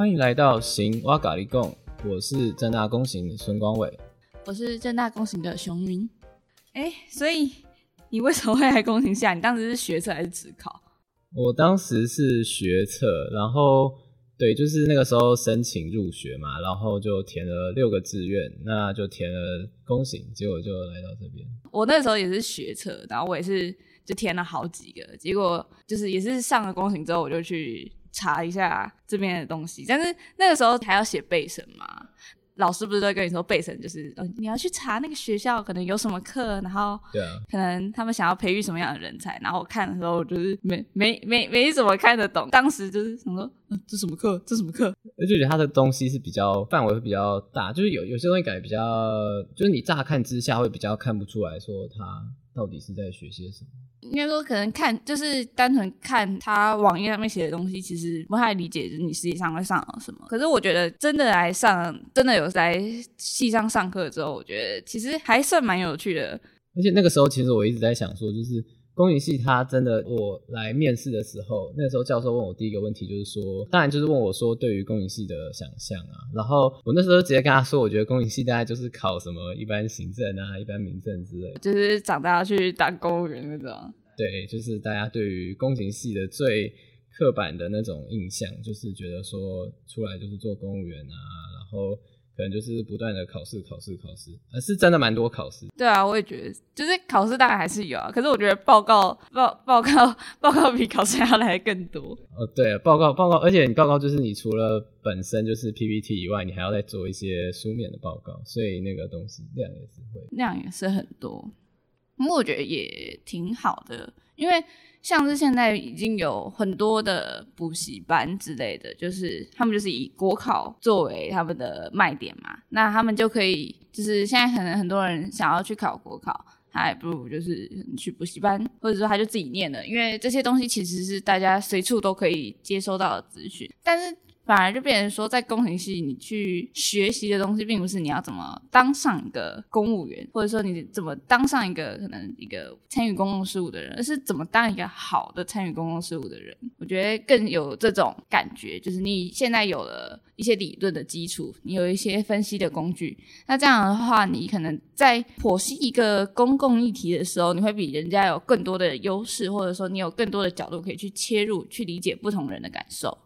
欢迎来到行哇咖喱贡，我是正大公行孙光伟。我是正大公行的熊云。哎、所以你为什么会来公行下？你当时是学测还是职考？我当时是学测，然后对，就是那个时候申请入学嘛，然后就填了六个志愿，那就填了公行，结果就来到这边。我那时候也是学测，然后我也是就填了好几个，结果就是也是上了公行之后，我就去查一下这边的东西，但是那个时候还要写备审嘛。老师不是都会跟你说备审就是，呃，你要去查那个学校可能有什么课，然后对啊，可能他们想要培育什么样的人才。然后我看的时候，我就是没没没没怎么看得懂，当时就是想说，嗯、这什么课？这什么课？而且觉得它的东西是比较范围会比较大，就是有有些东西感觉比较，就是你乍看之下会比较看不出来说它到底是在学些什么。应该说，可能看就是单纯看他网页上面写的东西，其实不太理解，就是你实际上会上了什么。可是我觉得真的来上，真的有在系上上课之后，我觉得其实还算蛮有趣的。而且那个时候其实我一直在想说，就是公营系它真的，我来面试的时候，那个时候教授问我第一个问题就是说，当然就是问我说对于公营系的想象啊，然后我那时候直接跟他说，我觉得公营系大概就是考什么一般行政啊、一般民政之类的，就是长大要去当公务员那种。对，就是大家对于公营系的最刻板的那种印象，就是觉得说出来就是做公务员啊，然后可能就是不断的考试、考试、考试，呃，是真的蛮多考试。对啊，我也觉得，就是考试大概还是有啊，可是我觉得报告报报告报告比考试要来更多。哦，对，报告报告，而且你报告就是你除了本身就是 PPT 以外，你还要再做一些书面的报告，所以那个东西量也是会。量也是很多，不过我觉得也挺好的，因为像是现在已经有很多的补习班之类的，就是他们就是以国考作为他们的卖点嘛，那他们就可以，就是现在可能很多人想要去考国考。还不如就是去补习班，或者说他就自己念了，因为这些东西其实是大家随处都可以接收到的资讯，但是反而就变成说，在工程系你去学习的东西，并不是你要怎么当上一个公务员，或者说你怎么当上一个可能一个参与公共事务的人，而是怎么当一个好的参与公共事务的人。我觉得更有这种感觉，就是你现在有了一些理论的基础，你有一些分析的工具，那这样的话，你可能在剖析一个公共议题的时候，你会比人家有更多的优势，或者说你有更多的角度可以去切入，去理解不同人的感受。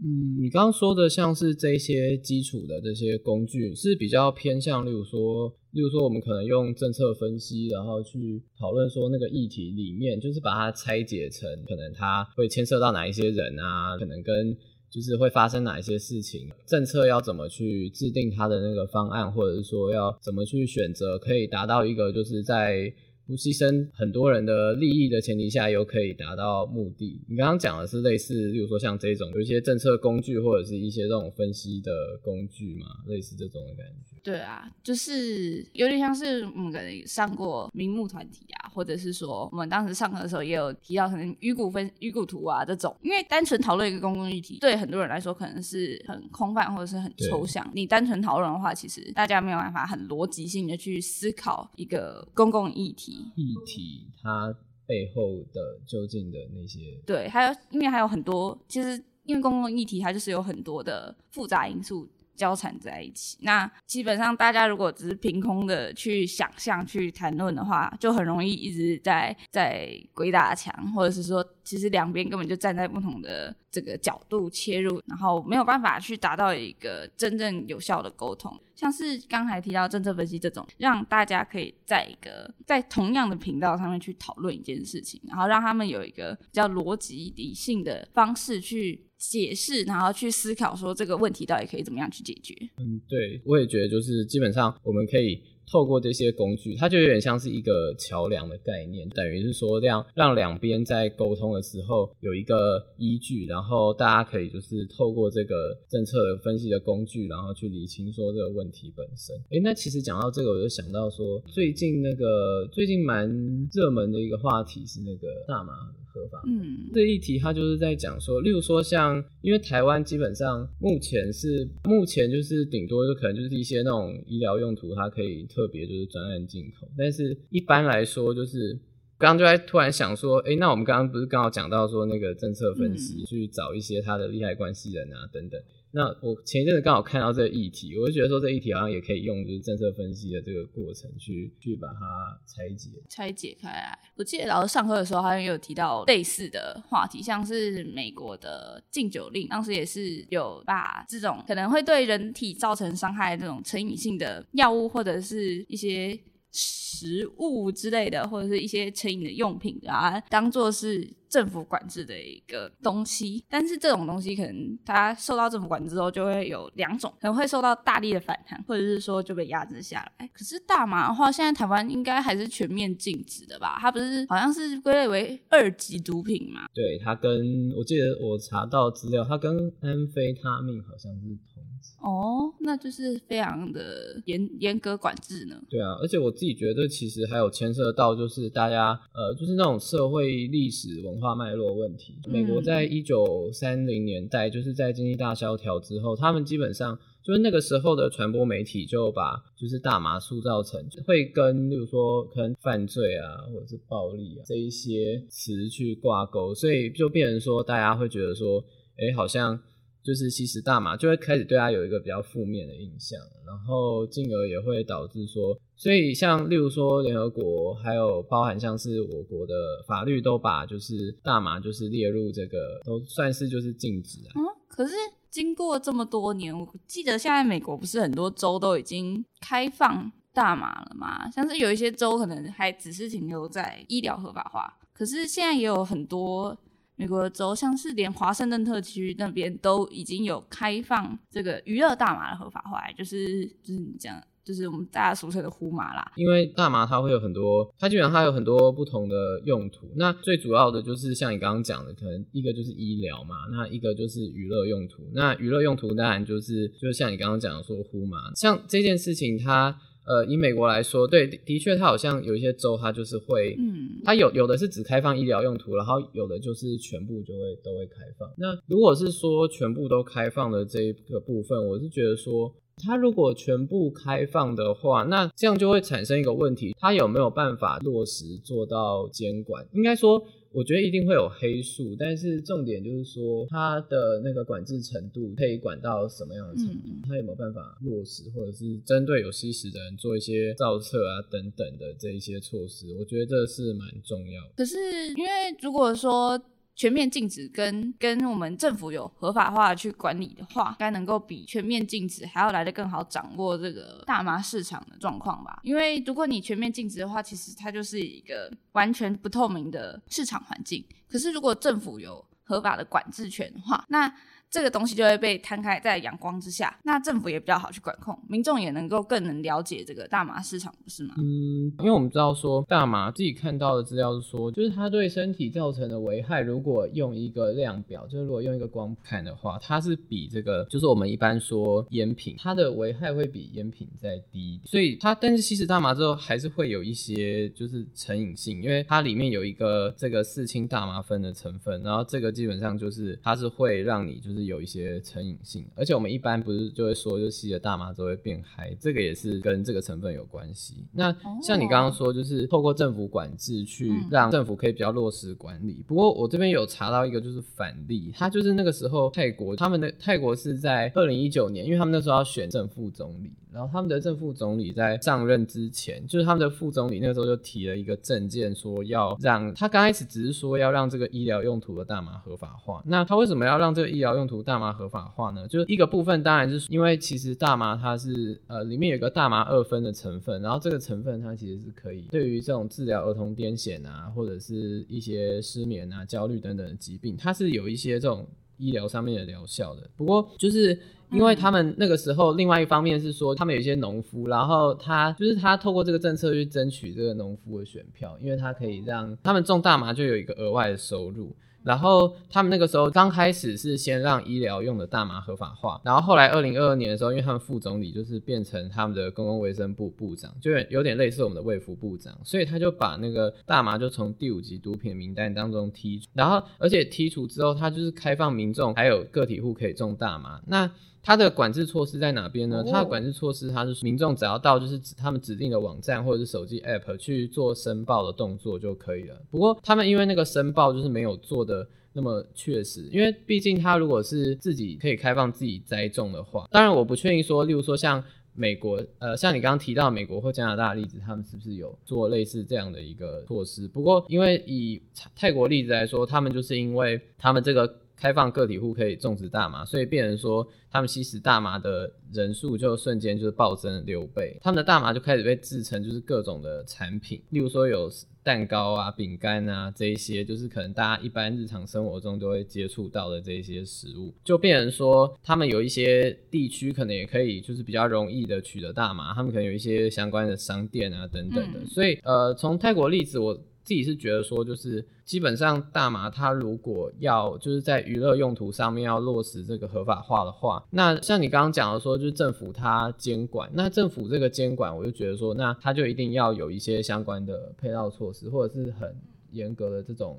嗯，你刚刚说的像是这些基础的这些工具，是比较偏向，例如说，例如说我们可能用政策分析，然后去讨论说那个议题里面，就是把它拆解成可能它会牵涉到哪一些人啊，可能跟就是会发生哪一些事情，政策要怎么去制定它的那个方案，或者是说要怎么去选择，可以达到一个就是在不牺牲很多人的利益的前提下，又可以达到目的。你刚刚讲的是类似，例如说像这种有一些政策工具，或者是一些这种分析的工具嘛，类似这种的感觉。对啊，就是有点像是我们可能上过名目团体啊，或者是说我们当时上课的时候也有提到可能鱼骨分鱼骨图啊这种，因为单纯讨论一个公共议题，对很多人来说可能是很空泛或者是很抽象。你单纯讨论的话，其实大家没有办法很逻辑性的去思考一个公共议题。议题它背后的究竟的那些，对，还有因为还有很多，其实因为公共议题它就是有很多的复杂因素。交缠在一起，那基本上大家如果只是凭空的去想象、去谈论的话，就很容易一直在在鬼打墙，或者是说，其实两边根本就站在不同的这个角度切入，然后没有办法去达到一个真正有效的沟通。像是刚才提到政策分析这种，让大家可以在一个在同样的频道上面去讨论一件事情，然后让他们有一个比较逻辑理性的方式去。解释，然后去思考说这个问题到底可以怎么样去解决。嗯，对，我也觉得就是基本上我们可以透过这些工具，它就有点像是一个桥梁的概念，等于是说让让两边在沟通的时候有一个依据，然后大家可以就是透过这个政策分析的工具，然后去理清说这个问题本身。诶，那其实讲到这个，我就想到说最近那个最近蛮热门的一个话题是那个大麻。合法，嗯，这一题他就是在讲说，例如说像，因为台湾基本上目前是目前就是顶多就可能就是一些那种医疗用途，它可以特别就是专案进口，但是一般来说就是刚刚就在突然想说，哎，那我们刚刚不是刚好讲到说那个政策分析，去找一些他的利害关系人啊等等，那我前一阵子刚好看到这个议题，我就觉得说这议题好像也可以用就是政策分析的这个过程去去把它拆解。拆解开来。我记得老师上课的时候好像有提到类似的话题，像是美国的禁酒令，当时也是有把这种可能会对人体造成伤害这种成瘾性的药物或者是一些食物之类的，或者是一些成瘾的用品啊，当做是政府管制的一个东西。但是这种东西可能它受到政府管制之后，就会有两种，可能会受到大力的反弹，或者是说就被压制下来。可是大麻的话，现在台湾应该还是全面禁止的吧？它不是好像是归类为二级毒品嘛？对，它跟我记得我查到资料，它跟安非他命好像是同级。哦，那就是非常的严严格管制呢。对啊，而且我自己觉得其实还有牵涉到就是大家呃，就是那种社会历史文化脉络问题。美国在一九三零年代，就是在经济大萧条之后，他们基本上就是那个时候的传播媒体就把就是大麻塑造成会跟例如说可能犯罪啊或者是暴力啊这一些词去挂钩，所以就变成说大家会觉得说，哎，好像。就是吸食大麻，就会开始对他有一个比较负面的印象，然后进而也会导致说，所以像例如说联合国，还有包含像是我国的法律都把就是大麻就是列入这个都算是就是禁止啊。嗯，可是经过这么多年，我记得现在美国不是很多州都已经开放大麻了吗？像是有一些州可能还只是停留在医疗合法化，可是现在也有很多。美国州像是连华盛顿特区那边都已经有开放这个娱乐大麻的合法化，就是就是你讲，就是我们大家俗称的呼麻啦。因为大麻它会有很多，它基本上它有很多不同的用途。那最主要的就是像你刚刚讲的，可能一个就是医疗嘛，那一个就是娱乐用途。那娱乐用途当然就是就像你刚刚讲的说呼麻，像这件事情它。呃，以美国来说，对，的确，它好像有一些州，它就是会，嗯，它有有的是只开放医疗用途，然后有的就是全部就会都会开放。那如果是说全部都开放的这一个部分，我是觉得说，它如果全部开放的话，那这样就会产生一个问题，它有没有办法落实做到监管？应该说。我觉得一定会有黑数，但是重点就是说，它的那个管制程度可以管到什么样的程度？它有没有办法落实，或者是针对有吸食的人做一些造册啊等等的这一些措施？我觉得这是蛮重要的。可是，因为如果说。全面禁止跟跟我们政府有合法化去管理的话，应该能够比全面禁止还要来得更好掌握这个大麻市场的状况吧？因为如果你全面禁止的话，其实它就是一个完全不透明的市场环境。可是如果政府有合法的管制权的话，那这个东西就会被摊开在阳光之下，那政府也比较好去管控，民众也能够更能了解这个大麻市场，不是吗？嗯，因为我们知道说大麻自己看到的资料是说，就是它对身体造成的危害，如果用一个量表，就是如果用一个光看的话，它是比这个就是我们一般说烟品，它的危害会比烟品再低，所以它但是吸食大麻之后还是会有一些就是成瘾性，因为它里面有一个这个四氢大麻酚的成分，然后这个基本上就是它是会让你就是。是有一些成瘾性，而且我们一般不是就会说，就吸了大麻之后会变嗨，这个也是跟这个成分有关系。那像你刚刚说，就是透过政府管制去让政府可以比较落实管理。不过我这边有查到一个就是反例，他就是那个时候泰国他们的泰国是在二零一九年，因为他们那时候要选正副总理。然后他们的正副总理在上任之前，就是他们的副总理那个时候就提了一个政见，说要让他刚开始只是说要让这个医疗用途的大麻合法化。那他为什么要让这个医疗用途大麻合法化呢？就是一个部分当然是因为其实大麻它是呃里面有个大麻二酚的成分，然后这个成分它其实是可以对于这种治疗儿童癫痫啊，或者是一些失眠啊、焦虑等等的疾病，它是有一些这种医疗上面的疗效的。不过就是。因为他们那个时候，另外一方面是说，他们有一些农夫，然后他就是他透过这个政策去争取这个农夫的选票，因为他可以让他们种大麻就有一个额外的收入。然后他们那个时候刚开始是先让医疗用的大麻合法化，然后后来二零二二年的时候，因为他们副总理就是变成他们的公共卫生部部长，就有点类似我们的卫福部长，所以他就把那个大麻就从第五级毒品名单当中剔除，然后而且剔除之后，他就是开放民众还有个体户可以种大麻。那它的管制措施在哪边呢？它的管制措施，它是民众只要到就是指他们指定的网站或者是手机 app 去做申报的动作就可以了。不过他们因为那个申报就是没有做的那么确实，因为毕竟他如果是自己可以开放自己栽种的话，当然我不确定说，例如说像美国，呃，像你刚刚提到美国或加拿大的例子，他们是不是有做类似这样的一个措施？不过因为以泰国例子来说，他们就是因为他们这个。开放个体户可以种植大麻，所以变成说他们吸食大麻的人数就瞬间就是暴增六倍，他们的大麻就开始被制成就是各种的产品，例如说有蛋糕啊、饼干啊这一些，就是可能大家一般日常生活中都会接触到的这一些食物，就变成说他们有一些地区可能也可以就是比较容易的取得大麻，他们可能有一些相关的商店啊等等的，所以呃从泰国例子我。自己是觉得说，就是基本上大麻它如果要就是在娱乐用途上面要落实这个合法化的话，那像你刚刚讲的说，就是政府它监管，那政府这个监管，我就觉得说，那它就一定要有一些相关的配套措施，或者是很严格的这种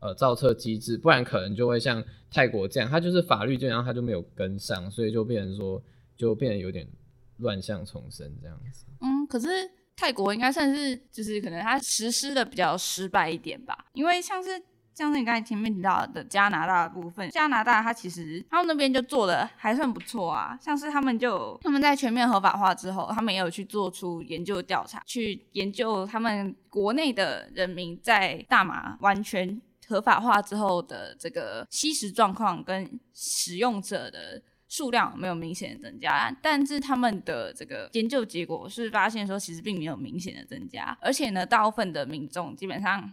呃造册机制，不然可能就会像泰国这样，它就是法律这样它就没有跟上，所以就变成说就变得有点乱象丛生这样子。嗯，可是。泰国应该算是就是可能它实施的比较失败一点吧，因为像是像是你刚才前面提到的加拿大部分，加拿大它其实他们那边就做的还算不错啊，像是他们就他们在全面合法化之后，他们也有去做出研究调查，去研究他们国内的人民在大麻完全合法化之后的这个吸食状况跟使用者的。数量没有明显的增加，但是他们的这个研究结果是发现说，其实并没有明显的增加，而且呢，大部分的民众基本上，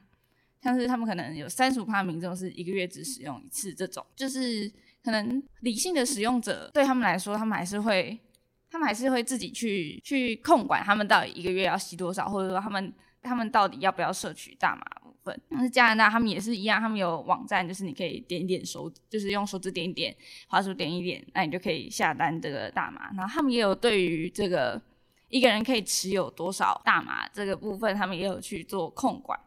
像是他们可能有三十五民众是一个月只使用一次，这种就是可能理性的使用者对他们来说，他们还是会，他们还是会自己去去控管他们到底一个月要吸多少，或者说他们他们到底要不要摄取大麻。但是加拿大他们也是一样，他们有网站，就是你可以点一点手指，就是用手指点一点，滑鼠点一点，那你就可以下单这个大麻。然后他们也有对于这个一个人可以持有多少大麻这个部分，他们也有去做控管。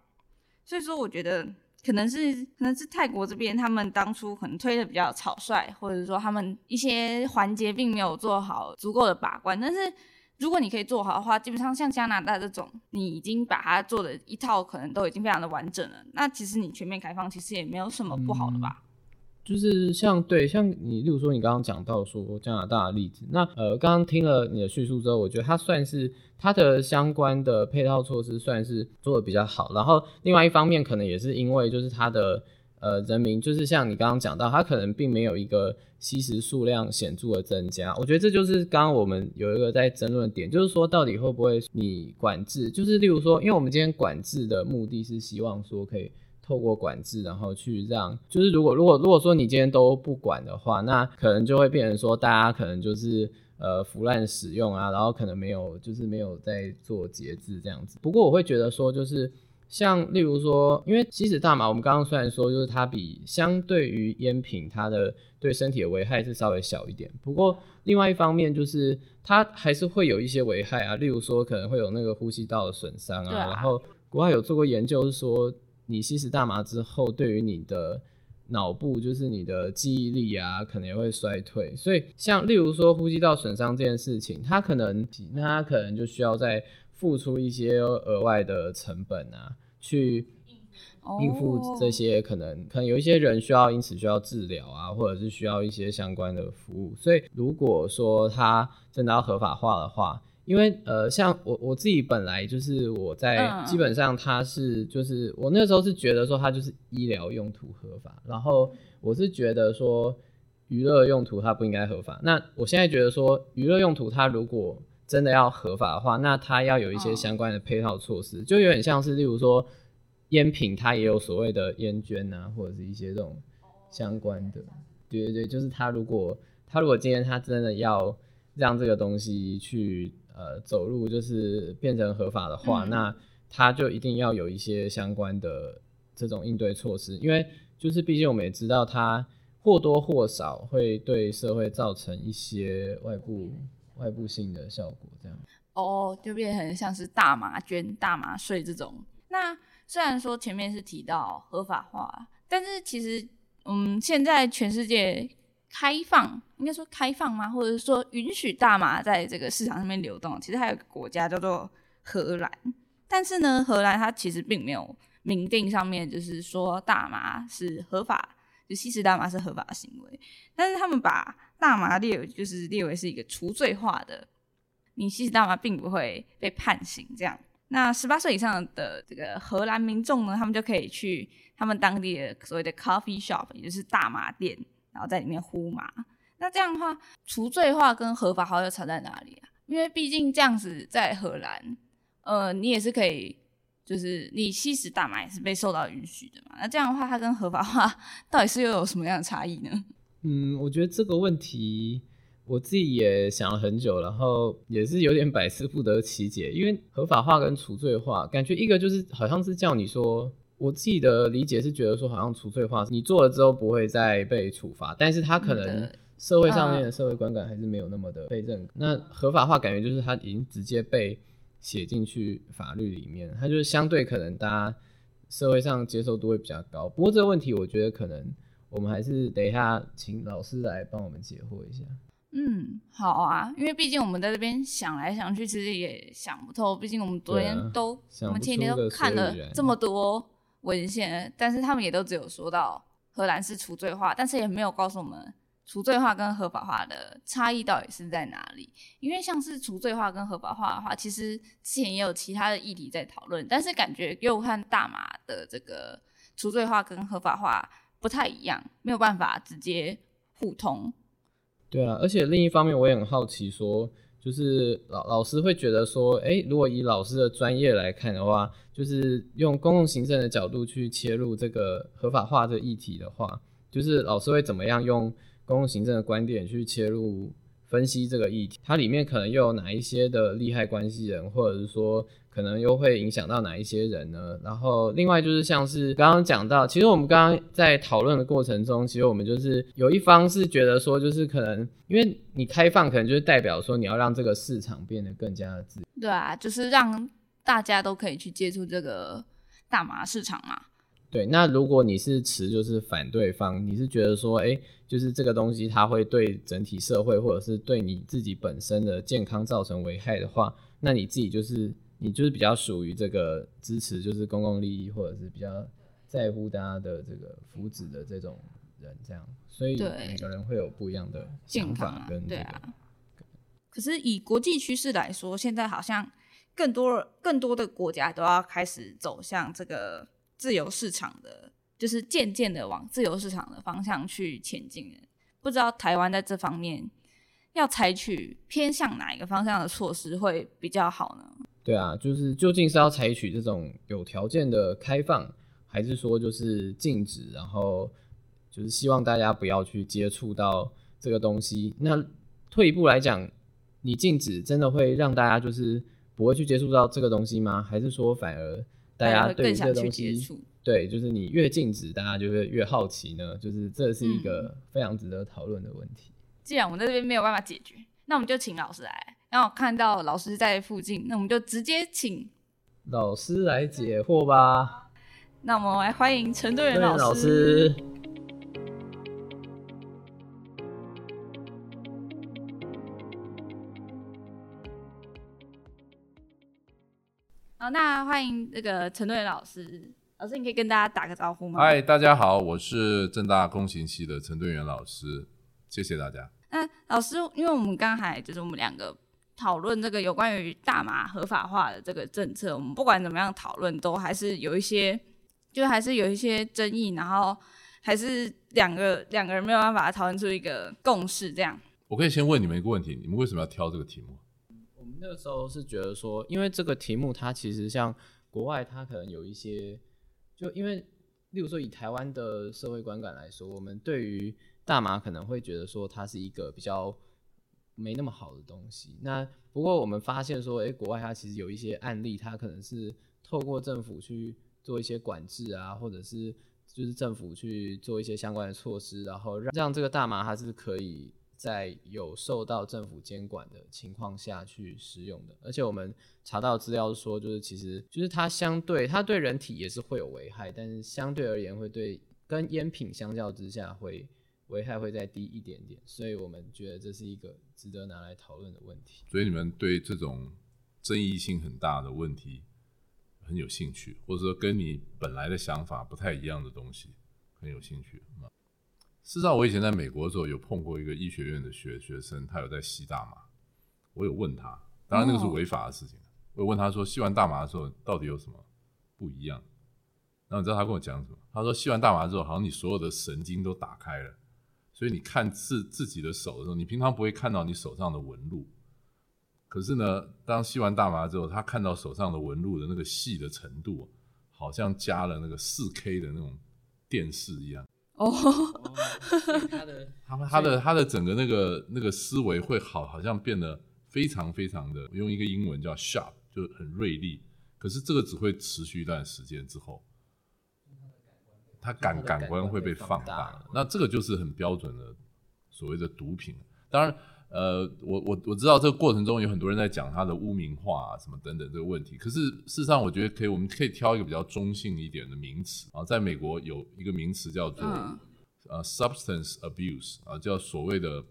所以说，我觉得可能是可能是泰国这边他们当初可能推的比较草率，或者说他们一些环节并没有做好足够的把关，但是。如果你可以做好的话，基本上像加拿大这种，你已经把它做的一套可能都已经非常的完整了。那其实你全面开放，其实也没有什么不好的吧？就是像对像你，例如说你刚刚讲到说加拿大的例子，那呃，刚刚听了你的叙述之后，我觉得它算是它的相关的配套措施算是做的比较好。然后另外一方面，可能也是因为就是它的。呃，人民就是像你刚刚讲到，他可能并没有一个吸食数量显著的增加。我觉得这就是刚刚我们有一个在争论点，就是说到底会不会你管制？就是例如说，因为我们今天管制的目的是希望说可以透过管制，然后去让，就是如果如果如果说你今天都不管的话，那可能就会变成说大家可能就是呃腐烂使用啊，然后可能没有就是没有在做节制这样子。不过我会觉得说就是。像例如说，因为吸食大麻，我们刚刚虽然说就是它比相对于烟品，它的对身体的危害是稍微小一点。不过另外一方面就是它还是会有一些危害啊，例如说可能会有那个呼吸道的损伤啊。然后国外有做过研究，是说你吸食大麻之后，对于你的脑部，就是你的记忆力啊，可能也会衰退。所以像例如说呼吸道损伤这件事情，它可能那它可能就需要在付出一些额外的成本啊，去应付这些可能可能有一些人需要因此需要治疗啊，或者是需要一些相关的服务。所以如果说它真的要合法化的话，因为呃，像我我自己本来就是我在基本上它是就是我那时候是觉得说它就是医疗用途合法，然后我是觉得说娱乐用途它不应该合法。那我现在觉得说娱乐用途它如果真的要合法的话，那它要有一些相关的配套措施，就有点像是，例如说烟品，它也有所谓的烟捐啊，或者是一些这种相关的。对对对，就是它如果它如果今天它真的要让这个东西去呃走入，就是变成合法的话，那它就一定要有一些相关的这种应对措施，因为就是毕竟我们也知道，它或多或少会对社会造成一些外部。外部性的效果，这样哦，就变成像是大麻捐、大麻税这种。那虽然说前面是提到合法化，但是其实，嗯，现在全世界开放，应该说开放吗？或者是说允许大麻在这个市场上面流动？其实还有个国家叫做荷兰，但是呢，荷兰它其实并没有明定上面就是说大麻是合法，就吸食大麻是合法行为，但是他们把大麻列为就是列为是一个除罪化的，你吸食大麻并不会被判刑这样。那十八岁以上的这个荷兰民众呢，他们就可以去他们当地的所谓的 coffee shop，也就是大麻店，然后在里面呼麻。那这样的话，除罪化跟合法化又差在哪里啊？因为毕竟这样子在荷兰，呃，你也是可以，就是你吸食大麻也是被受到允许的嘛。那这样的话，它跟合法化 到底是又有什么样的差异呢？嗯，我觉得这个问题我自己也想了很久，然后也是有点百思不得其解。因为合法化跟除罪化，感觉一个就是好像是叫你说，我自己的理解是觉得说，好像除罪化你做了之后不会再被处罚，但是他可能。社会上面的社会观感还是没有那么的被认可。那合法化感觉就是它已经直接被写进去法律里面，它就是相对可能大家社会上接受度会比较高。不过这个问题，我觉得可能我们还是等一下请老师来帮我们解惑一下。嗯，好啊，因为毕竟我们在这边想来想去，其实也想不透。毕竟我们昨天都，我们前天都看了这么多文献，但是他们也都只有说到荷兰是除罪化，但是也没有告诉我们。除罪化跟合法化的差异到底是在哪里？因为像是除罪化跟合法化的话，其实之前也有其他的议题在讨论，但是感觉又和大麻的这个除罪化跟合法化不太一样，没有办法直接互通。对啊，而且另一方面我也很好奇，说就是老老师会觉得说，哎，如果以老师的专业来看的话，就是用公共行政的角度去切入这个合法化这议题的话，就是老师会怎么样用？公共行政的观点去切入分析这个议题，它里面可能又有哪一些的利害关系人，或者是说可能又会影响到哪一些人呢？然后另外就是像是刚刚讲到，其实我们刚刚在讨论的过程中，其实我们就是有一方是觉得说，就是可能因为你开放，可能就是代表说你要让这个市场变得更加的自由。对啊，就是让大家都可以去接触这个大麻市场嘛。对，那如果你是持就是反对方，你是觉得说，哎，就是这个东西它会对整体社会或者是对你自己本身的健康造成危害的话，那你自己就是你就是比较属于这个支持就是公共利益或者是比较在乎大家的这个福祉的这种人，这样，所以每个人会有不一样的想法跟对啊。可是以国际趋势来说，现在好像更多更多的国家都要开始走向这个。自由市场的，就是渐渐的往自由市场的方向去前进。不知道台湾在这方面要采取偏向哪一个方向的措施会比较好呢？对啊，就是究竟是要采取这种有条件的开放，还是说就是禁止，然后就是希望大家不要去接触到这个东西？那退一步来讲，你禁止真的会让大家就是不会去接触到这个东西吗？还是说反而？大家对这个东西，对，就是你越禁止，大家就会越好奇呢。就是这是一个非常值得讨论的问题。既然我们在这边没有办法解决，那我们就请老师来。然后看到老师在附近，那我们就直接请老师来解惑吧。那我们来欢迎陈队员老师。好，那欢迎那个陈队老师。老师，你可以跟大家打个招呼吗？嗨，大家好，我是正大工行系的陈队元老师，谢谢大家。那老师，因为我们刚才就是我们两个讨论这个有关于大麻合法化的这个政策，我们不管怎么样讨论，都还是有一些，就还是有一些争议，然后还是两个两个人没有办法讨论出一个共识。这样，我可以先问你们一个问题：你们为什么要挑这个题目？那个时候是觉得说，因为这个题目它其实像国外，它可能有一些，就因为例如说以台湾的社会观感来说，我们对于大麻可能会觉得说它是一个比较没那么好的东西。那不过我们发现说，诶，国外它其实有一些案例，它可能是透过政府去做一些管制啊，或者是就是政府去做一些相关的措施，然后让让这个大麻它是可以。在有受到政府监管的情况下去使用的，而且我们查到资料说，就是其实就是它相对它对人体也是会有危害，但是相对而言会对跟烟品相较之下会危害会再低一点点，所以我们觉得这是一个值得拿来讨论的问题。所以你们对这种争议性很大的问题很有兴趣，或者说跟你本来的想法不太一样的东西很有兴趣。事实上，我以前在美国的时候有碰过一个医学院的学学生，他有在吸大麻，我有问他，当然那个是违法的事情。我有问他说，吸完大麻的时候到底有什么不一样？然后你知道他跟我讲什么？他说，吸完大麻之后，好像你所有的神经都打开了，所以你看自自己的手的时候，你平常不会看到你手上的纹路。可是呢，当吸完大麻之后，他看到手上的纹路的那个细的程度，好像加了那个四 K 的那种电视一样。哦，他的他他的他的整个那个那个思维会好，好像变得非常非常的用一个英文叫 sharp，就很锐利。可是这个只会持续一段时间之后，他感感官会被放大。那这个就是很标准的所谓的毒品。当然。呃，我我我知道这个过程中有很多人在讲他的污名化啊，什么等等这个问题。可是事实上，我觉得可以，我们可以挑一个比较中性一点的名词啊。在美国有一个名词叫做呃 substance abuse 啊，叫所谓的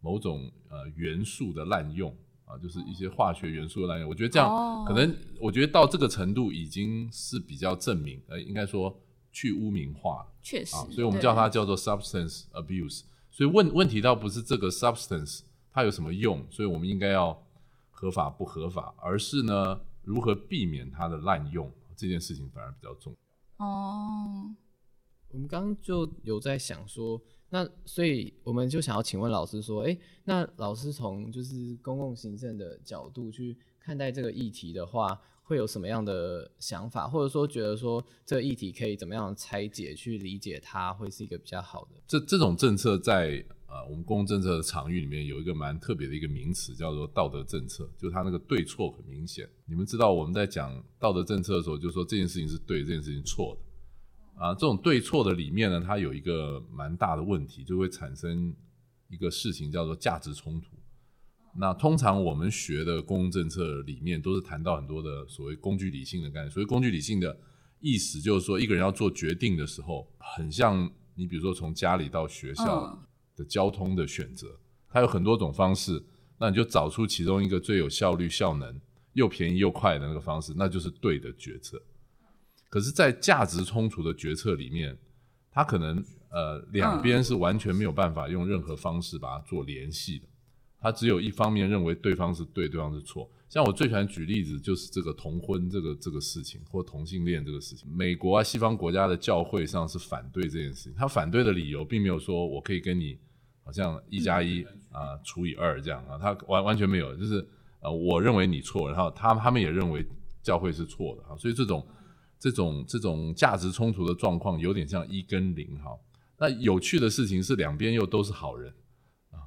某种呃元素的滥用啊，就是一些化学元素的滥用。我觉得这样可能，我觉得到这个程度已经是比较证明，呃，应该说去污名化，确实，所以我们叫它叫做 substance abuse。所以问问题倒不是这个 substance。它有什么用？所以我们应该要合法不合法，而是呢，如何避免它的滥用这件事情反而比较重要。哦，我们刚刚就有在想说，那所以我们就想要请问老师说，哎，那老师从就是公共行政的角度去看待这个议题的话，会有什么样的想法，或者说觉得说这个议题可以怎么样拆解去理解它，会是一个比较好的？这这种政策在。啊，我们公共政策的场域里面有一个蛮特别的一个名词，叫做道德政策，就它那个对错很明显。你们知道我们在讲道德政策的时候，就说这件事情是对，这件事情错的。啊，这种对错的里面呢，它有一个蛮大的问题，就会产生一个事情叫做价值冲突。那通常我们学的公共政策里面都是谈到很多的所谓工具理性的概念。所谓工具理性的意思，就是说一个人要做决定的时候，很像你比如说从家里到学校。的交通的选择，它有很多种方式，那你就找出其中一个最有效率、效能又便宜又快的那个方式，那就是对的决策。可是，在价值冲突的决策里面，它可能呃两边是完全没有办法用任何方式把它做联系的，它只有一方面认为对方是对，对方是错。像我最喜欢举例子就是这个同婚这个这个事情，或同性恋这个事情。美国啊，西方国家的教会上是反对这件事情。他反对的理由并没有说我可以跟你好像一加一啊除以二这样啊，他完完全没有，就是呃我认为你错，然后他他们也认为教会是错的啊。所以这种这种这种价值冲突的状况有点像一跟零哈。那有趣的事情是两边又都是好人啊。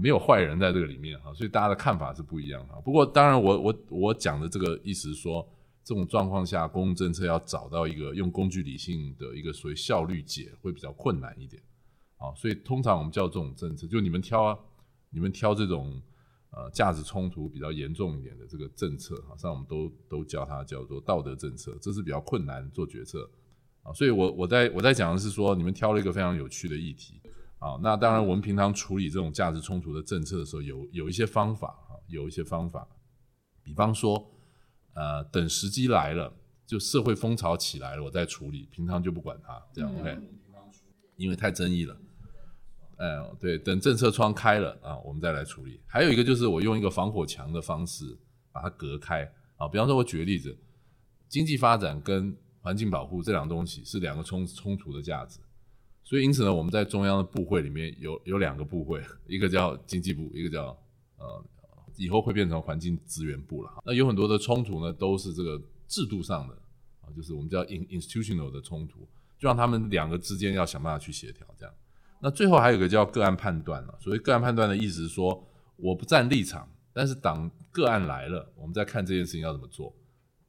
没有坏人在这个里面哈，所以大家的看法是不一样哈。不过当然，我我我讲的这个意思是说，这种状况下，公共政策要找到一个用工具理性的一个所谓效率解会比较困难一点啊。所以通常我们叫这种政策，就你们挑啊，你们挑这种呃价值冲突比较严重一点的这个政策，好像我们都都叫它叫做道德政策，这是比较困难做决策啊。所以我我在我在讲的是说，你们挑了一个非常有趣的议题。啊，那当然，我们平常处理这种价值冲突的政策的时候，有有一些方法啊，有一些方法，比方说，呃，等时机来了，就社会风潮起来了，我再处理，平常就不管它，这样 OK，因为太争议了。哎，对，等政策窗开了啊，我们再来处理。还有一个就是我用一个防火墙的方式把它隔开啊，比方说，我举个例子，经济发展跟环境保护这两个东西是两个冲冲突的价值。所以，因此呢，我们在中央的部会里面有有两个部会，一个叫经济部，一个叫呃，以后会变成环境资源部了。那有很多的冲突呢，都是这个制度上的啊，就是我们叫 in institutional 的冲突，就让他们两个之间要想办法去协调。这样，那最后还有个叫个案判断了。所谓个案判断的意思是说，我不站立场，但是当个案来了，我们再看这件事情要怎么做，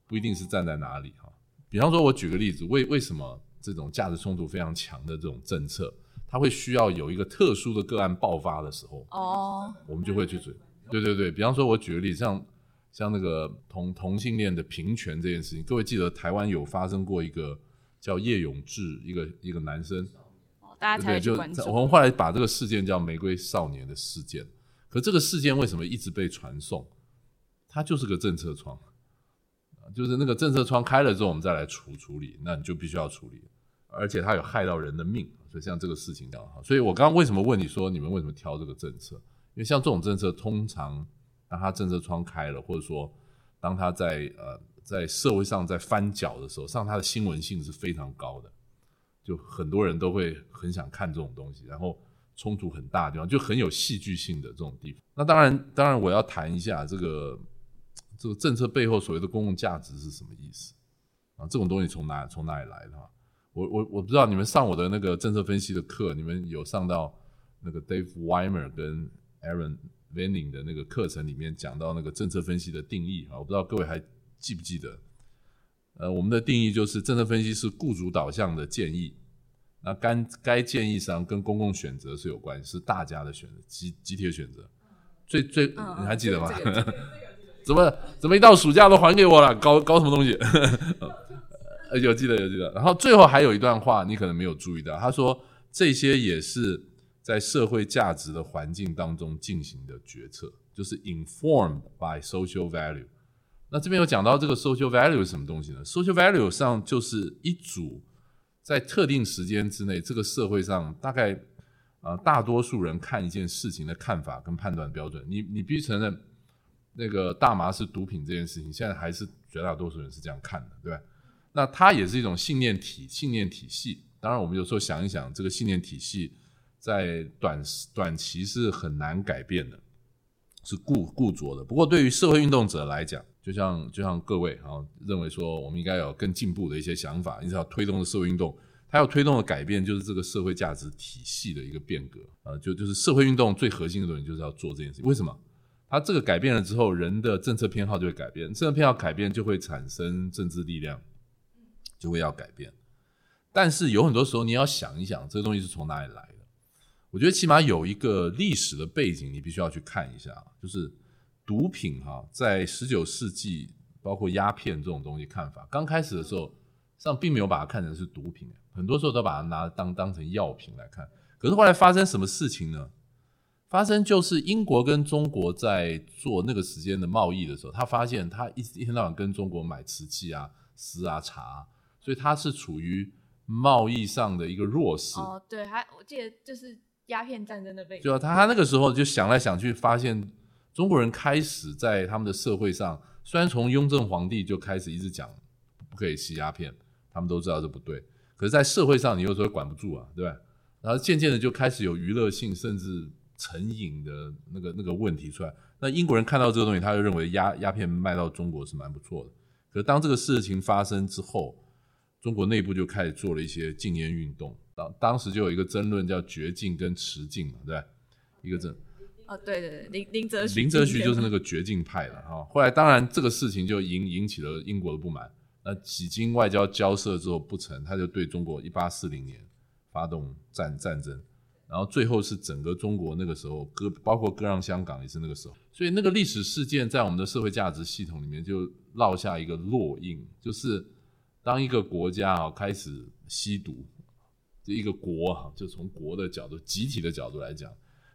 不一定是站在哪里哈。比方说，我举个例子，为为什么？这种价值冲突非常强的这种政策，它会需要有一个特殊的个案爆发的时候，哦，我们就会去准。对对对，比方说，我举个例子，像像那个同同性恋的平权这件事情，各位记得台湾有发生过一个叫叶永志一个一个男生，大家才就我们后来把这个事件叫玫瑰少年的事件。可这个事件为什么一直被传送？它就是个政策窗。就是那个政策窗开了之后，我们再来处处理，那你就必须要处理，而且它有害到人的命，所以像这个事情这样哈。所以我刚刚为什么问你说你们为什么挑这个政策？因为像这种政策，通常当它政策窗开了，或者说当它在呃在社会上在翻搅的时候，上它的新闻性是非常高的，就很多人都会很想看这种东西，然后冲突很大的地方，就很有戏剧性的这种地方。那当然，当然我要谈一下这个这个政策背后所谓的公共价值是什么意思啊？这种东西从哪从哪里来的？我我我不知道你们上我的那个政策分析的课，你们有上到那个 Dave Weimer 跟 Aaron Vanning 的那个课程里面讲到那个政策分析的定义啊？我不知道各位还记不记得？呃，我们的定义就是政策分析是雇主导向的建议，那该该建议上跟公共选择是有关系，是大家的选择，集集体的选择。最最你还记得吗？怎么怎么一到暑假都还给我了？搞搞什么东西？有记得有记得。然后最后还有一段话，你可能没有注意到，他说这些也是在社会价值的环境当中进行的决策，就是 informed by social value。那这边有讲到这个 social value 是什么东西呢？social value 上就是一组在特定时间之内，这个社会上大概啊大多数人看一件事情的看法跟判断标准。你你必须承认，那个大麻是毒品这件事情，现在还是绝大多数人是这样看的，对吧？那它也是一种信念体信念体系。当然，我们有时候想一想，这个信念体系在短短期是很难改变的，是固固着的。不过，对于社会运动者来讲，就像就像各位啊，认为说我们应该有更进步的一些想法，你知道推动的社会运动，它要推动的改变就是这个社会价值体系的一个变革啊，就就是社会运动最核心的东西就是要做这件事情。为什么？它这个改变了之后，人的政策偏好就会改变，政策偏好改变就会产生政治力量，就会要改变。但是有很多时候你要想一想，这个东西是从哪里来的？我觉得起码有一个历史的背景，你必须要去看一下，就是毒品哈，在十九世纪，包括鸦片这种东西，看法刚开始的时候，上并没有把它看成是毒品，很多时候都把它拿当当成药品来看。可是后来发生什么事情呢？发生就是英国跟中国在做那个时间的贸易的时候，他发现他一一天到晚跟中国买瓷器啊、丝啊、茶，所以他是处于贸易上的一个弱势。哦，对，还我记得就是鸦片战争的背景。就他他那个时候就想来想去，发现中国人开始在他们的社会上，虽然从雍正皇帝就开始一直讲不可以吸鸦片，他们都知道这不对，可是，在社会上你有时候管不住啊，对吧？然后渐渐的就开始有娱乐性，甚至。成瘾的那个那个问题出来，那英国人看到这个东西，他就认为鸦鸦片卖到中国是蛮不错的。可是当这个事情发生之后，中国内部就开始做了一些禁烟运动。当当时就有一个争论，叫绝禁跟持禁嘛，对吧一个争。哦，对对对，林林则徐。林则徐就是那个绝境派的哈。后来当然这个事情就引引起了英国的不满。那几经外交交涉之后不成，他就对中国一八四零年发动战战争。然后最后是整个中国那个时候割，包括割让香港也是那个时候，所以那个历史事件在我们的社会价值系统里面就烙下一个烙印，就是当一个国家啊开始吸毒，这一个国啊，就从国的角度、集体的角度来讲，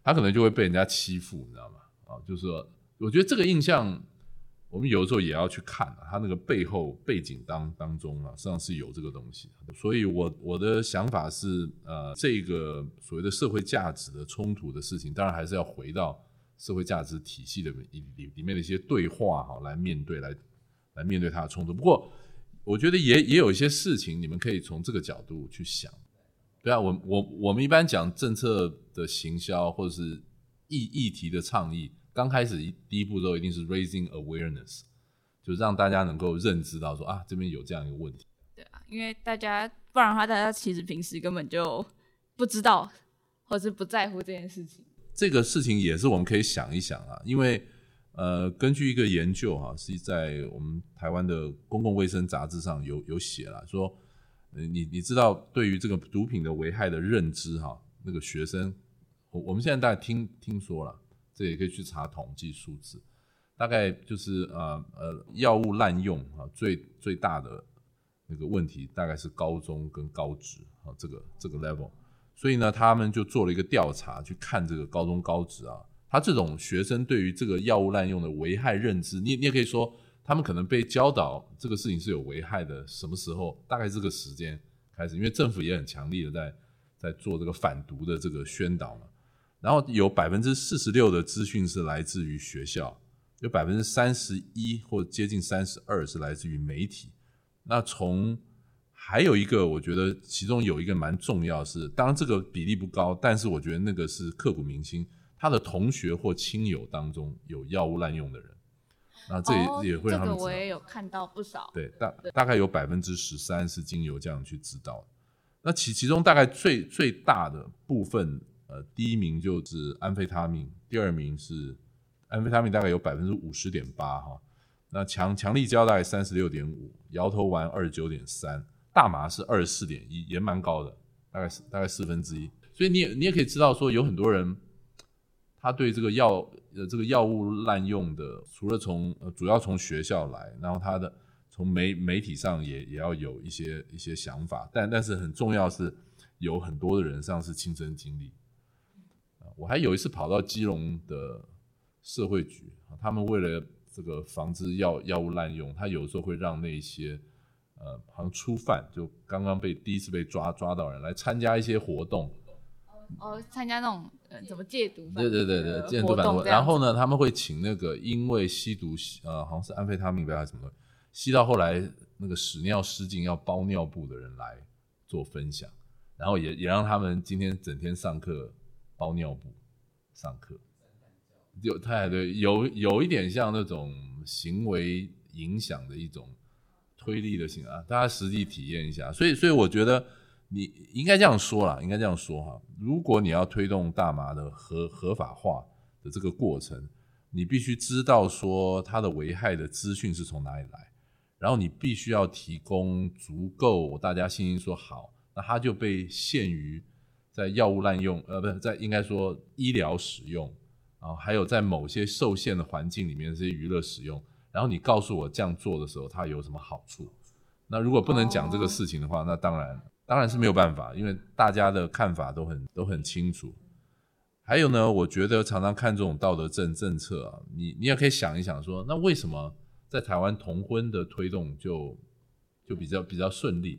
他可能就会被人家欺负，你知道吗？啊，就是说，我觉得这个印象。我们有的时候也要去看啊，它那个背后背景当当中啊，实际上是有这个东西。所以，我我的想法是，呃，这个所谓的社会价值的冲突的事情，当然还是要回到社会价值体系的里里面的一些对话哈，来面对，来来面对它的冲突。不过，我觉得也也有一些事情，你们可以从这个角度去想。对啊，我我我们一般讲政策的行销或者是议议题的倡议。刚开始第一步都一定是 raising awareness，就让大家能够认知到说啊，这边有这样一个问题。对啊，因为大家不然的话，大家其实平时根本就不知道或是不在乎这件事情。这个事情也是我们可以想一想啊，因为呃，根据一个研究哈，是在我们台湾的公共卫生杂志上有有写了，说你你知道对于这个毒品的危害的认知哈，那个学生，我我们现在大家听听说了。这也可以去查统计数字，大概就是呃呃药物滥用啊，最最大的那个问题大概是高中跟高职啊这个这个 level，所以呢，他们就做了一个调查，去看这个高中高职啊，他这种学生对于这个药物滥用的危害认知，你你也可以说他们可能被教导这个事情是有危害的，什么时候？大概这个时间开始，因为政府也很强力的在在做这个反毒的这个宣导嘛。然后有百分之四十六的资讯是来自于学校，有百分之三十一或接近三十二是来自于媒体。那从还有一个，我觉得其中有一个蛮重要是，当然这个比例不高，但是我觉得那个是刻骨铭心。他的同学或亲友当中有药物滥用的人。那这也也会让他们这个我也有看到不少。对，大大概有百分之十三是经由这样去知道的。那其其中大概最最大的部分，呃，第一名就是安非他命，第二名是安非他命，大概有百分之五十点八哈。那强强力胶大概三十六点五，摇头丸二十九点三，大麻是二十四点一，也蛮高的，大概是大概四分之一。所以你也你也可以知道说，有很多人他对这个药。呃，这个药物滥用的，除了从主要从学校来，然后他的从媒媒体上也也要有一些一些想法，但但是很重要是有很多的人上是亲身经历。我还有一次跑到基隆的社会局，他们为了这个防止药药物滥用，他有时候会让那些呃好像初犯，就刚刚被第一次被抓抓到人来参加一些活动。哦，参加那种呃，怎么戒毒？对对对对，戒毒反毒。然后呢，他们会请那个因为吸毒，呃，好像是安非他命还是什么，吸到后来那个屎尿失禁要包尿布的人来做分享，然后也也让他们今天整天上课包尿布上课，有太对，有有一点像那种行为影响的一种推力的性啊，大家实际体验一下。所以，所以我觉得。你应该这样说啦，应该这样说哈。如果你要推动大麻的合合法化的这个过程，你必须知道说它的危害的资讯是从哪里来，然后你必须要提供足够大家信心说好，那它就被限于在药物滥用，呃，不是在应该说医疗使用啊，还有在某些受限的环境里面这些娱乐使用，然后你告诉我这样做的时候它有什么好处？那如果不能讲这个事情的话，那当然。当然是没有办法，因为大家的看法都很都很清楚。还有呢，我觉得常常看这种道德政政策啊，你你也可以想一想，说那为什么在台湾同婚的推动就就比较比较顺利？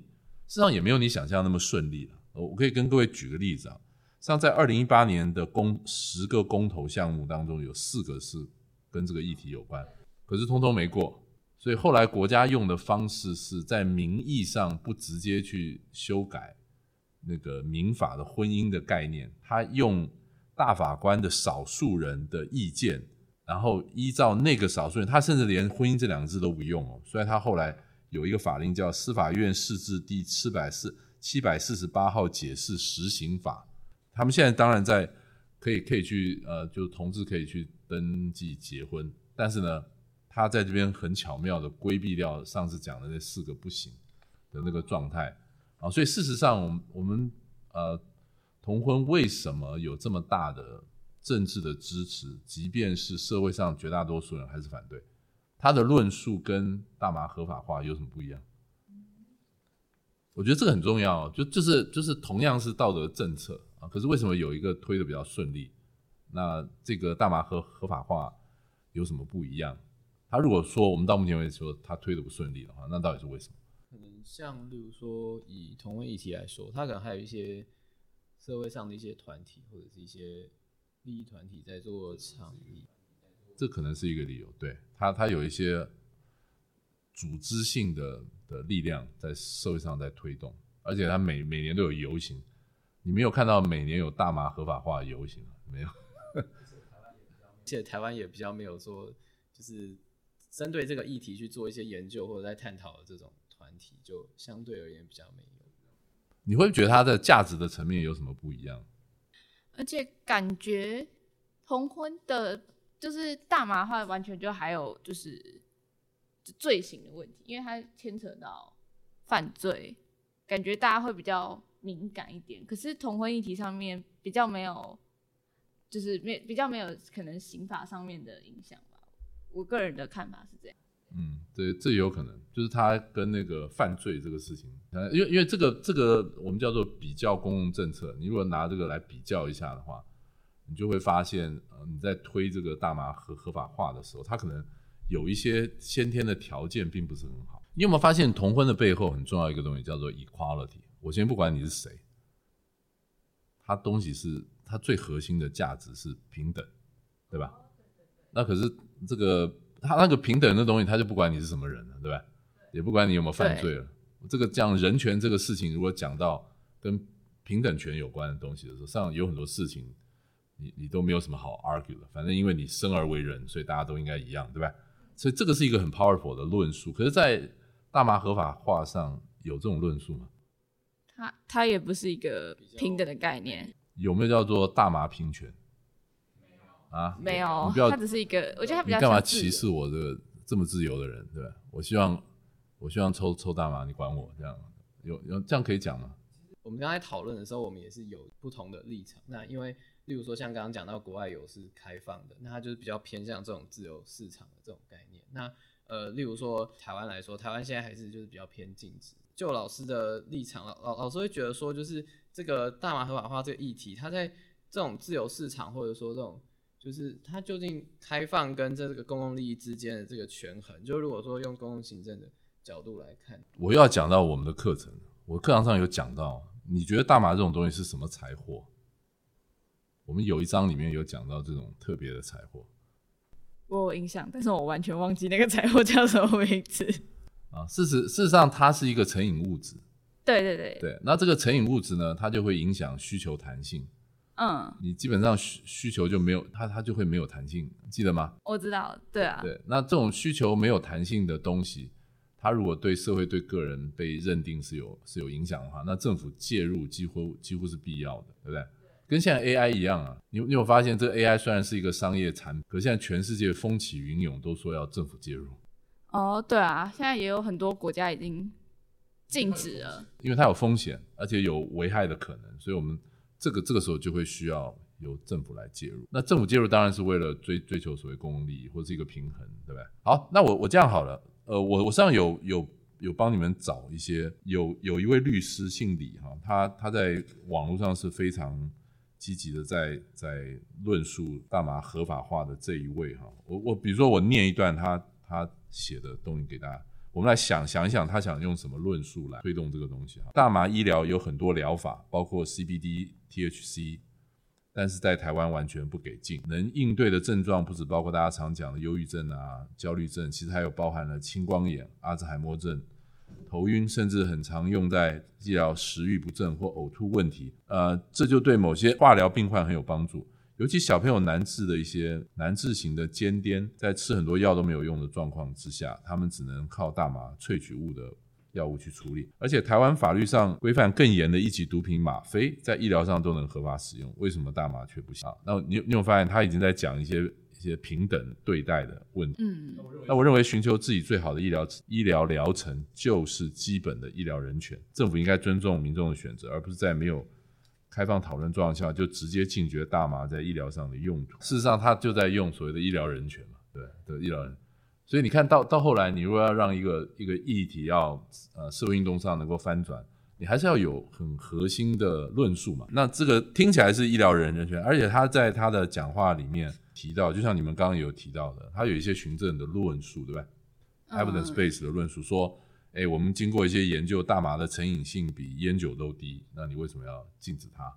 事实上也没有你想象那么顺利了。我可以跟各位举个例子啊，像在二零一八年的公十个公投项目当中，有四个是跟这个议题有关，可是通通没过。所以后来国家用的方式是在名义上不直接去修改那个民法的婚姻的概念，他用大法官的少数人的意见，然后依照那个少数人，他甚至连婚姻这两个字都不用哦。所以他后来有一个法令叫《司法院释字第七百四七百四十八号解释实行法》，他们现在当然在可以可以去呃，就同志可以去登记结婚，但是呢。他在这边很巧妙的规避掉上次讲的那四个不行的那个状态啊，所以事实上，我们我们呃同婚为什么有这么大的政治的支持？即便是社会上绝大多数人还是反对，他的论述跟大麻合法化有什么不一样？我觉得这个很重要，就就是就是同样是道德政策啊，可是为什么有一个推的比较顺利？那这个大麻合合法化有什么不一样？他如果说我们到目前为止说他推的不顺利的话，那到底是为什么？可能像例如说以同婚议题来说，他可能还有一些社会上的一些团体或者是一些利益团体在做倡议，这可能是一个理由。对他，他有一些组织性的的力量在社会上在推动，而且他每每年都有游行。你没有看到每年有大麻合法化游行没有？而且台湾也比较没有说就是。针对这个议题去做一些研究或者在探讨的这种团体，就相对而言比较没有。你会觉得它的价值的层面有什么不一样？而且感觉同婚的，就是大麻话，完全就还有就是罪行的问题，因为它牵扯到犯罪，感觉大家会比较敏感一点。可是同婚议题上面比较没有，就是没比较没有可能刑法上面的影响。我个人的看法是这样。嗯，对这也有可能，就是他跟那个犯罪这个事情，呃，因为因为这个这个我们叫做比较公共政策，你如果拿这个来比较一下的话，你就会发现，呃，你在推这个大麻合合法化的时候，它可能有一些先天的条件并不是很好。你有没有发现同婚的背后很重要一个东西叫做 equality？我先不管你是谁，它东西是它最核心的价值是平等，对吧？那可是这个他那个平等的东西，他就不管你是什么人了，对吧？也不管你有没有犯罪了。这个讲人权这个事情，如果讲到跟平等权有关的东西的时候，上有很多事情，你你都没有什么好 argue 的。反正因为你生而为人，所以大家都应该一样，对吧？所以这个是一个很 powerful 的论述。可是，在大麻合法化上有这种论述吗？它它也不是一个平等的概念，有没有叫做大麻平权？啊，没有你不要，它只是一个，我觉得他比较你干嘛歧视我这个这么自由的人，对吧？我希望我希望抽抽大麻，你管我这样，有有这样可以讲吗？我们刚才讨论的时候，我们也是有不同的立场。那因为，例如说像刚刚讲到国外有是开放的，那它就是比较偏向这种自由市场的这种概念。那呃，例如说台湾来说，台湾现在还是就是比较偏禁止。就老师的立场，老老老师会觉得说，就是这个大麻合法化这个议题，它在这种自由市场或者说这种，就是它究竟开放跟这个公共利益之间的这个权衡，就如果说用公共行政的角度来看，我又要讲到我们的课程，我课堂上有讲到，你觉得大麻这种东西是什么财货？我们有一章里面有讲到这种特别的财货我有印象，但是我完全忘记那个财货叫什么名字。啊。事实事实上，它是一个成瘾物质。对对对，对，那这个成瘾物质呢，它就会影响需求弹性。嗯，你基本上需需求就没有，它它就会没有弹性，记得吗？我知道，对啊，对，那这种需求没有弹性的东西，它如果对社会、对个人被认定是有是有影响的话，那政府介入几乎几乎是必要的，对不对？跟现在 AI 一样啊，你你有发现这个 AI 虽然是一个商业产品，可现在全世界风起云涌，都说要政府介入，哦，对啊，现在也有很多国家已经禁止了。因为它有风险，而且有危害的可能，所以我们这个这个时候就会需要由政府来介入。那政府介入当然是为了追追求所谓公利或者是一个平衡，对不对？好，那我我这样好了，呃，我我上有有有帮你们找一些，有有一位律师姓李哈，他他在网络上是非常积极的在在论述大麻合法化的这一位哈，我我比如说我念一段他他写的东西给大家。我们来想想一想，他想用什么论述来推动这个东西啊？大麻医疗有很多疗法，包括 CBD、THC，但是在台湾完全不给进。能应对的症状不止包括大家常讲的忧郁症啊、焦虑症，其实还有包含了青光眼、阿兹海默症、头晕，甚至很常用在治疗食欲不振或呕吐问题。呃，这就对某些化疗病患很有帮助。尤其小朋友难治的一些难治型的尖癫，在吃很多药都没有用的状况之下，他们只能靠大麻萃取物的药物去处理。而且台湾法律上规范更严的一级毒品吗啡，在医疗上都能合法使用，为什么大麻却不行？啊，那你你有发现他已经在讲一些一些平等对待的问题？嗯，那我认为寻求自己最好的医疗医疗疗程就是基本的医疗人权，政府应该尊重民众的选择，而不是在没有开放讨论状况下就直接禁绝大麻在医疗上的用途。事实上，他就在用所谓的医疗人权嘛，对对，医疗人。所以你看到到后来，你如果要让一个一个议题要呃社会运动上能够翻转，你还是要有很核心的论述嘛。那这个听起来是医疗人人权，而且他在他的讲话里面提到，就像你们刚刚有提到的，他有一些循证的论述，对吧嗯？evidence base 的论述说，哎，我们经过一些研究，大麻的成瘾性比烟酒都低，那你为什么要禁止它？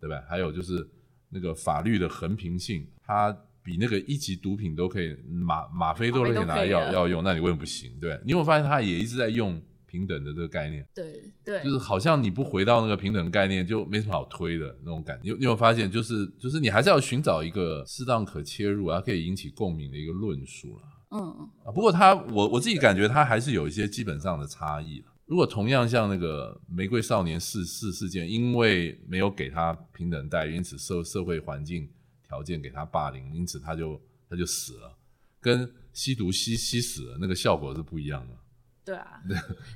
对吧？还有就是那个法律的横平性，它比那个一级毒品都可以吗吗啡都可以拿来要要用，那你为什么不行？对？你有没有发现他也一直在用平等的这个概念？对对，就是好像你不回到那个平等概念，就没什么好推的那种感觉。你有你有没有发现，就是就是你还是要寻找一个适当可切入它，可以引起共鸣的一个论述了。嗯，啊，不过他我我自己感觉他还是有一些基本上的差异了。如果同样像那个玫瑰少年事事事件，因为没有给他平等待遇，因此社社会环境条件给他霸凌，因此他就他就死了，跟吸毒吸吸死了那个效果是不一样的。对啊，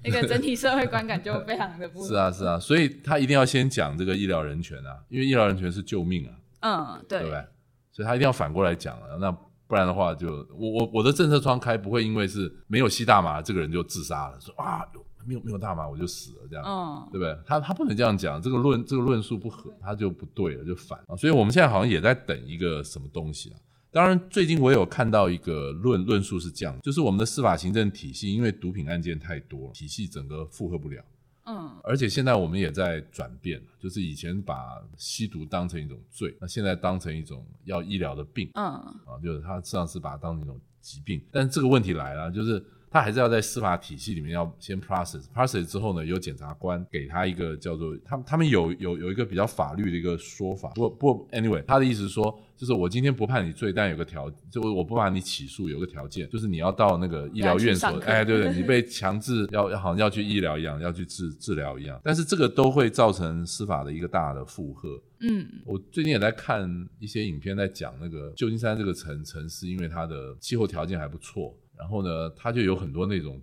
那个整体社会观感就非常的不 是啊是啊，所以他一定要先讲这个医疗人权啊，因为医疗人权是救命啊，嗯，对对不对？所以他一定要反过来讲啊，那不然的话就我我我的政策窗开不会因为是没有吸大麻这个人就自杀了，说啊有没有没有大麻我就死了这样，嗯，对不对？他他不能这样讲，这个论这个论述不合，他就不对了，就反啊。所以我们现在好像也在等一个什么东西啊？当然，最近我有看到一个论论述是这样，就是我们的司法行政体系因为毒品案件太多，体系整个负荷不了。嗯而且现在我们也在转变，就是以前把吸毒当成一种罪，那现在当成一种要医疗的病嗯啊，就是他实际上是把它当成一种疾病。但这个问题来了，就是他还是要在司法体系里面要先 process，process 之后呢，有检察官给他一个叫做他们他们有有有一个比较法律的一个说法。不不 anyway，他的意思是说，就是我今天不判你罪，但有个条，就我不把你起诉，有个条件，就是你要到那个医疗院所哎，对对，你被强制要要好像要去医疗一样，要去治治疗一样。但是这个都会造成司法的一个大的负荷。嗯我最近也在看一些影片，在讲那个旧金山这个城城市，因为它的气候条件还不错，然后呢，他就有很多那种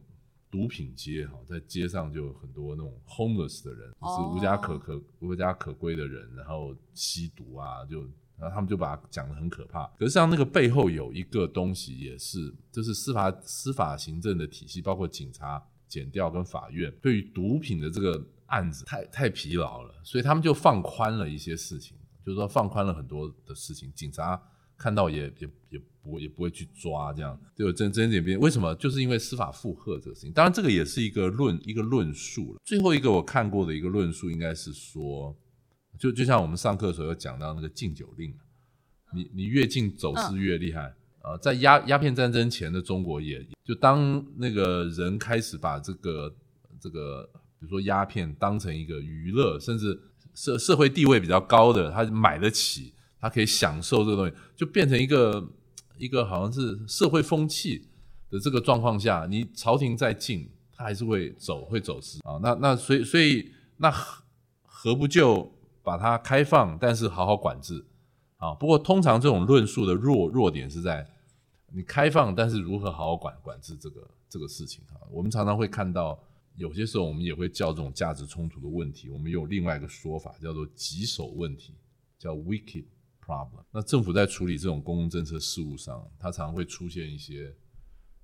毒品街哈，在街上就有很多那种 homeless 的人，就是无家可可、无家可归的人，然后吸毒啊，就然后他们就把它讲得很可怕。可是像那个背后有一个东西，也是就是司法司法行政的体系，包括警察、检调跟法院，对于毒品的这个案子太太疲劳了，所以他们就放宽了一些事情，就是说放宽了很多的事情，警察看到也也也不也不会去抓，这样就真真点变。为什么？就是因为司法负荷这个事情。当然，这个也是一个论一个论述了。最后一个我看过的一个论述，应该是说，就就像我们上课的时候有讲到那个禁酒令，你你越禁走私越厉害。呃，在鸦鸦片战争前的中国也，就当那个人开始把这个这个，比如说鸦片当成一个娱乐，甚至社社会地位比较高的，他买得起，他可以享受这个东西，就变成一个一个好像是社会风气的这个状况下，你朝廷再禁，他还是会走会走私啊。那那所以所以那何何不就把它开放，但是好好管制啊？不过通常这种论述的弱弱点是在你开放，但是如何好好管管制这个这个事情啊？我们常常会看到，有些时候我们也会叫这种价值冲突的问题，我们有另外一个说法叫做棘手问题，叫 wicked problem。那政府在处理这种公共政策事务上，它常常会出现一些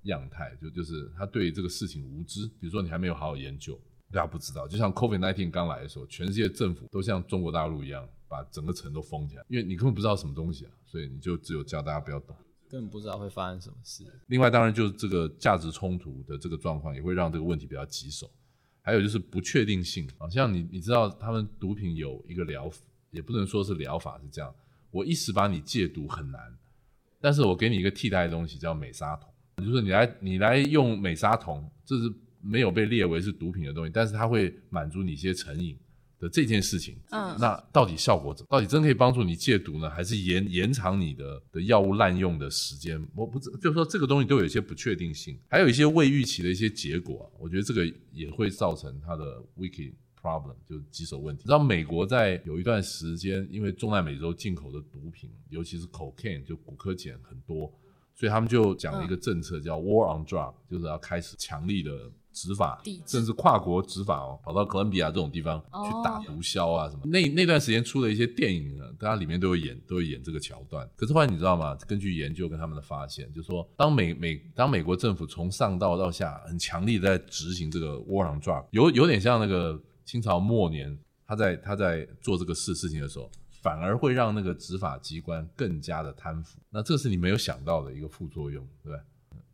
样态，就就是他对这个事情无知，比如说你还没有好好研究，大家不知道。就像 COVID 1 9刚来的时候，全世界政府都像中国大陆一样，把整个城都封起来，因为你根本不知道什么东西啊，所以你就只有叫大家不要动。根本不知道会发生什么事。另外，当然就是这个价值冲突的这个状况，也会让这个问题比较棘手。还有就是不确定性好，像你你知道，他们毒品有一个疗，也不能说是疗法是这样，我一时把你戒毒很难，但是我给你一个替代的东西叫美沙酮，就是你来你来用美沙酮，这是没有被列为是毒品的东西，但是它会满足你一些成瘾的这件事情。嗯那到底效果怎么？到底真可以帮助你戒毒呢，还是延延长你的的药物滥用的时间？我不知，就是说这个东西都有一些不确定性，还有一些未预期的一些结果、我觉得这个也会造成它的 wiki problem，就是棘手问题。你知道美国在有一段时间，因为中南美洲进口的毒品，尤其是 cocaine 就骨科碱很多，所以他们就讲了一个政策叫 war on drug，就是要开始强力的执法甚至跨国执法哦，跑到哥伦比亚这种地方去打毒枭啊什么。那那段时间出的一些电影呢，大家里面都有演，都有演这个桥段。可是后来你知道吗？根据研究跟他们的发现，就是说当美美当美国政府从上到到下很强力地在执行这个 war on drug，有有点像那个清朝末年他在他在做这个事事情的时候。反而会让那个执法机关更加的贪腐，那这是你没有想到的一个副作用，对不对？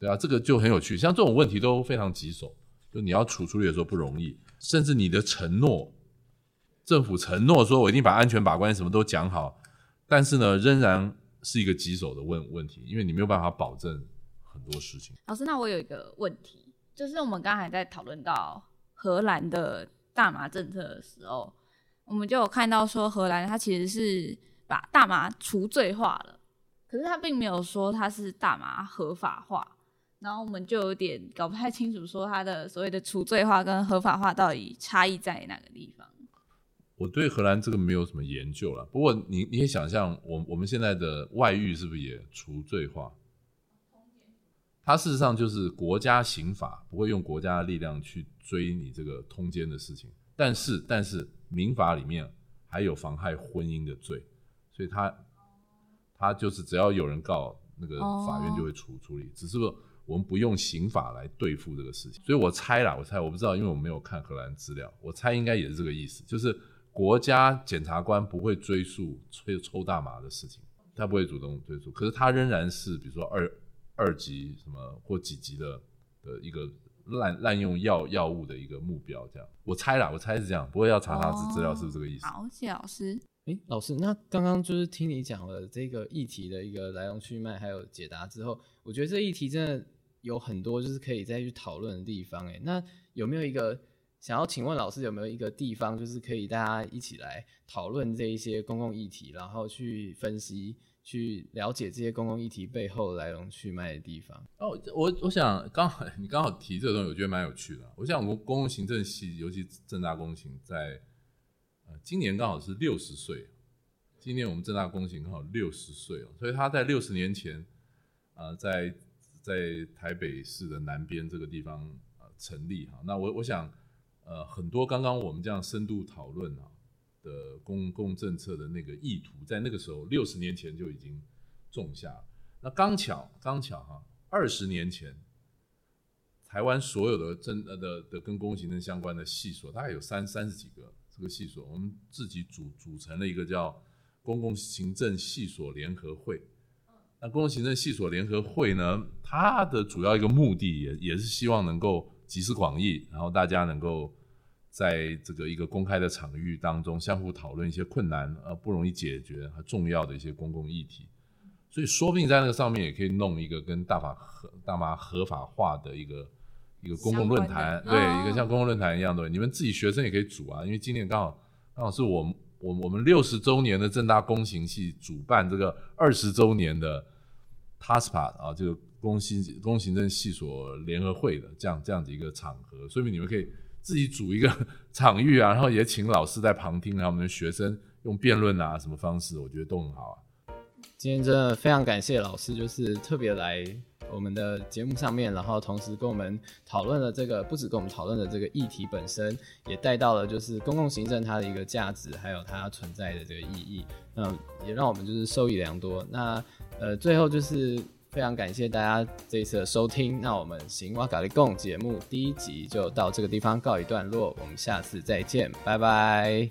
对啊，这个就很有趣。像这种问题都非常棘手，就你要处处理的时候不容易，甚至你的承诺，政府承诺说我一定把安全把关什么都讲好，但是呢，仍然是一个棘手的问问题，因为你没有办法保证很多事情。老师，那我有一个问题，就是我们刚才在讨论到荷兰的大麻政策的时候，我们就有看到说荷兰它其实是把大麻除罪化了，可是它并没有说它是大麻合法化，然后我们就有点搞不太清楚说它的所谓的除罪化跟合法化到底差异在哪个地方。我对荷兰这个没有什么研究了，不过你你也想象，我我们现在的外遇是不是也除罪化？它事实上就是国家刑法不会用国家的力量去追你这个通奸的事情，但是但是民法里面还有妨害婚姻的罪，所以它它就是只要有人告，那个法院就会处处理，只是说我们不用刑法来对付这个事情。所以我猜啦，我猜我不知道，因为我没有看荷兰资料，我猜应该也是这个意思，就是国家检察官不会追溯抽抽大麻的事情。他不会主动追诉，可是他仍然是比如说二二级什么或几级的的一个滥滥用药药物的一个目标，这样我猜啦，我猜是这样，不过要查查资资料是不是这个意思？好，谢谢老师。诶，老师，那刚刚就是听你讲了这个议题的一个来龙去脉，还有解答之后，我觉得这议题真的有很多就是可以再去讨论的地方。诶，那有没有一个想要请问老师有没有一个地方，就是可以大家一起来讨论这一些公共议题，然后去分析、去了解这些公共议题背后来龙去脉的地方？哦，我我想刚好你刚好提这个东西，我觉得蛮有趣的。我想我们公共行政系，尤其正大公行，在呃今年刚好是六十岁，今年我们正大公行刚好六十岁哦，所以他在六十年前，呃，在在台北市的南边这个地方呃成立哈。那我我想呃很多刚刚我们这样深度讨论啊的公共政策的那个意图，在那个时候六十年前就已经种下。那刚巧刚巧哈，二十年前。台湾所有的政呃的的跟公共行政相关的系所，大概有三三十几个这个系所，我们自己组组成了一个叫公共行政系所联合会。那公共行政系所联合会呢，它的主要一个目的也也是希望能够集思广益，然后大家能够在这个一个公开的场域当中相互讨论一些困难呃不容易解决和重要的一些公共议题。所以说不定在那个上面也可以弄一个跟大法合大麻合法化的一个。一个公共论坛，对，一个像公共论坛一样的，你们自己学生也可以组啊。因为今年刚好刚好是我我我们六十周年的正大公行系主办这个二十周年的 TASPA 啊，这个公行公行政系所联合会的这样这样子一个场合，说明你们可以自己组一个 场域啊，然后也请老师在旁听，然后我们的学生用辩论啊什么方式，我觉得都很好啊。今天真的非常感谢老师，就是特别来。我们的节目上面，然后同时跟我们讨论了这个，不止跟我们讨论的这个议题本身，也带到了就是公共行政它的一个价值，还有它存在的这个意义，嗯，也让我们就是受益良多。那呃，最后就是非常感谢大家这一次的收听，那我们行哇咖喱贡节目第一集就到这个地方告一段落，我们下次再见，拜拜。